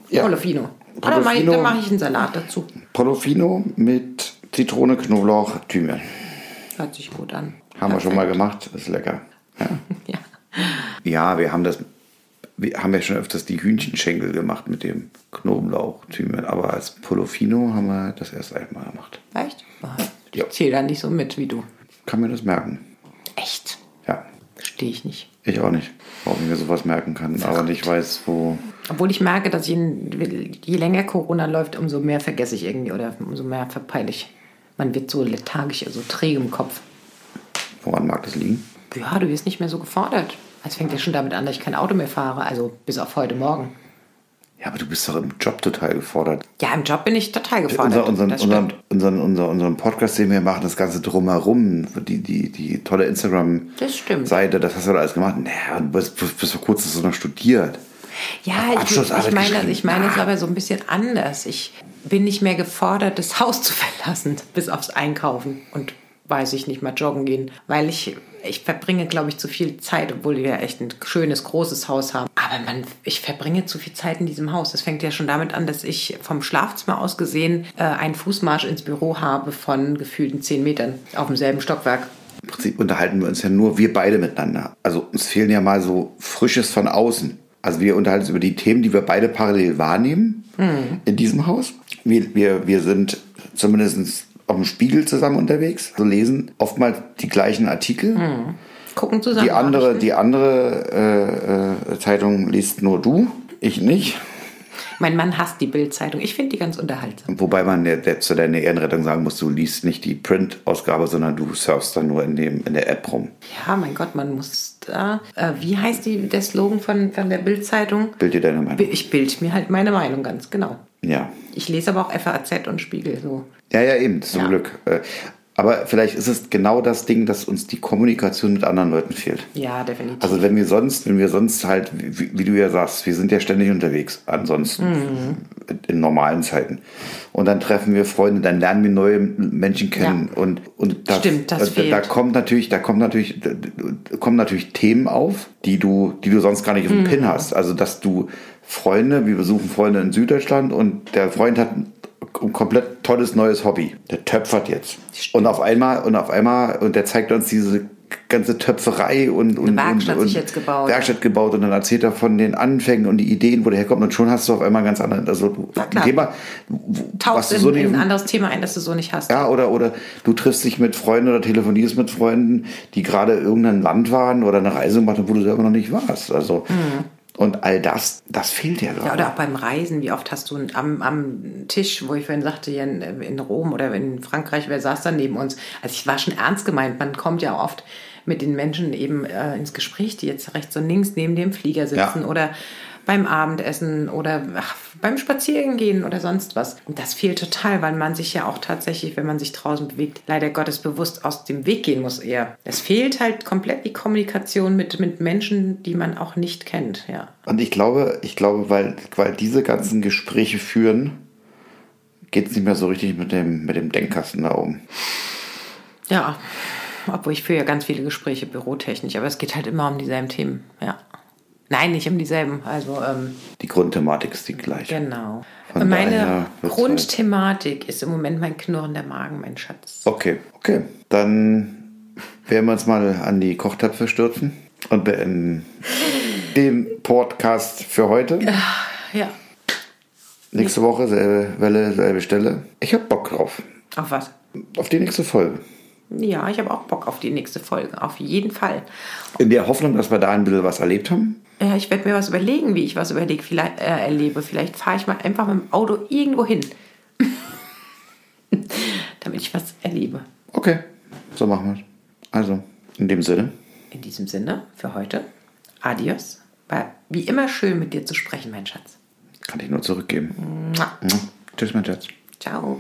Ja.
Polofino. Oder mache ich,
Polofino.
dann mache ich einen Salat dazu.
Polofino mit Zitrone, Knoblauch, Thymian.
Hört sich gut an.
Haben wir schon mal gemacht, ist lecker. Ja. [laughs]
Ja.
ja, wir haben das, wir haben ja schon öfters die Hühnchenschenkel gemacht mit dem Knoblauch, Thymian, aber als Polofino haben wir das erst einmal gemacht.
Echt? Ah,
Ja.
Ich zähle da nicht so mit wie du.
Kann mir das merken.
Echt?
Ja,
Verstehe ich nicht.
Ich auch nicht, warum ich mir sowas merken kann, aber nicht weiß, wo.
Obwohl ich merke, dass je, je länger Corona läuft, umso mehr vergesse ich irgendwie oder umso mehr verpeile ich. Man wird so lethargisch, so träge im Kopf.
Woran mag das liegen?
Ja, du wirst nicht mehr so gefordert. Es fängt ja schon damit an, dass ich kein Auto mehr fahre, also bis auf heute Morgen.
Ja, aber du bist doch im Job total gefordert.
Ja, im Job bin ich total gefordert.
Unser, unseren,
das
unseren, unseren, unser, unseren Podcast, den wir machen, das Ganze drumherum, die, die, die tolle
Das.
Instagram-Seite, das hast du doch alles gemacht. Naja, du bist, bist vor kurzem so noch studiert.
Ja, ich, ich meine, ich meine es aber so ein bisschen anders. Ich bin nicht mehr gefordert, das [laughs] Haus zu verlassen, bis aufs Einkaufen und weiß ich nicht mal joggen gehen, weil ich ich verbringe, glaube ich, zu viel Zeit, obwohl wir echt ein schönes großes Haus haben. Aber man, ich verbringe zu viel Zeit in diesem Haus. Das fängt ja schon damit an, dass ich vom Schlafzimmer aus gesehen äh, einen Fußmarsch ins Büro habe von gefühlten zehn Metern auf demselben Stockwerk.
Im Prinzip unterhalten wir uns ja nur wir beide miteinander. Also uns fehlen ja mal so Frisches von außen. Also wir unterhalten uns über die Themen, die wir beide parallel wahrnehmen in diesem Haus. Wir, wir, wir sind zumindest auf dem Spiegel zusammen unterwegs, so lesen oftmals die gleichen Artikel.
Gucken zusammen.
Die andere, die andere äh, äh, Zeitung liest nur du, ich nicht.
Mein Mann hasst die Bildzeitung. Ich finde die ganz unterhaltsam.
Wobei man der, der, zu deiner Ehrenrettung sagen muss, du liest nicht die Print-Ausgabe, sondern du surfst dann nur in, dem, in der App rum.
Ja, mein Gott, man muss da. Äh, wie heißt die, der Slogan von, von der Bildzeitung?
Bild dir deine Meinung.
Ich bild mir halt meine Meinung ganz genau.
Ja.
Ich lese aber auch FAZ und Spiegel so.
Ja, ja, eben, zum
Ja.
Glück. Aber vielleicht ist es genau das Ding, dass uns die Kommunikation mit anderen Leuten fehlt.
Ja, definitiv.
Also wenn wir sonst, wenn wir sonst halt, wie, wie du ja sagst, wir sind ja ständig unterwegs, ansonsten
Mhm.
in normalen Zeiten. Und dann treffen wir Freunde, dann lernen wir neue Menschen kennen
Ja.
und und da,
Stimmt, das
da, da
fehlt.
kommt natürlich, da kommt natürlich, da, da kommen natürlich Themen auf, die du, die du sonst gar nicht auf dem
Mhm.
Pin hast. Also dass du Freunde, wir besuchen Freunde in Süddeutschland und der Freund hat komplett tolles neues Hobby. Der töpfert jetzt. Und auf einmal, und auf einmal, und der zeigt uns diese ganze Töpferei und, und,
Werkstatt
und, und
sich jetzt gebaut.
Werkstatt gebaut und dann erzählt er von den Anfängen und die Ideen, wo der herkommt und schon hast du auf einmal ganz anderen, also ein. Thema,
Tauchst
du
in,
so
in
nicht,
ein anderes Thema ein, das du so nicht hast.
ja, oder, oder du triffst dich mit Freunden oder telefonierst mit Freunden, die gerade in irgendein Land waren oder eine Reise gemacht haben, wo du selber noch nicht warst. Also, und all das, das fehlt ja
Mhm. Ja, oder auch beim Reisen, wie oft hast du am, am Tisch, wo ich vorhin sagte, hier in, in Rom oder in Frankreich, wer saß da neben uns? Also ich war schon ernst gemeint, man kommt ja oft mit den Menschen eben äh, ins Gespräch, die jetzt rechts und links neben dem Flieger sitzen
Ja.
oder beim Abendessen oder ach, beim Spazierengehen oder sonst was. Und das fehlt total, weil man sich ja auch tatsächlich, wenn man sich draußen bewegt, leider Gottes bewusst aus dem Weg gehen muss eher. Es fehlt halt komplett die Kommunikation mit, mit Menschen, die man auch nicht kennt, ja.
Und ich glaube, ich glaube, weil, weil diese ganzen Gespräche führen, geht es nicht mehr so richtig mit dem, mit dem Denkkasten da oben.
Ja, obwohl ich führe ja ganz viele Gespräche bürotechnisch, aber es geht halt immer um dieselben Themen, ja. Nein, nicht um dieselben, also ähm,
Die Grundthematik ist die gleiche.
genau.
Von
Meine
wird's
Grundthematik ist im Moment mein knurrender Magen, mein Schatz.
Okay, okay. Dann werden wir uns mal an die Kochtöpfe stürzen und beenden [laughs] den Podcast für heute.
Ja,
Nächste Woche selbe Welle, selbe Stelle. Ich habe Bock drauf.
auf was?
Auf die nächste Folge.
Ja, ich habe auch Bock auf die nächste Folge, auf jeden Fall.
In der Hoffnung, dass wir da ein bisschen was erlebt haben.
Ja, ich werde mir was überlegen, wie ich was überleg, vielleicht, äh, erlebe. Vielleicht fahre ich mal einfach mit dem Auto irgendwo hin, [laughs] damit ich was erlebe.
Okay, so machen wir es. Also, in dem Sinne,
In diesem Sinne, für heute, adios. War wie immer schön mit dir zu sprechen, mein Schatz.
Kann ich nur zurückgeben.
Mua.
Tschüss, mein Schatz.
Ciao.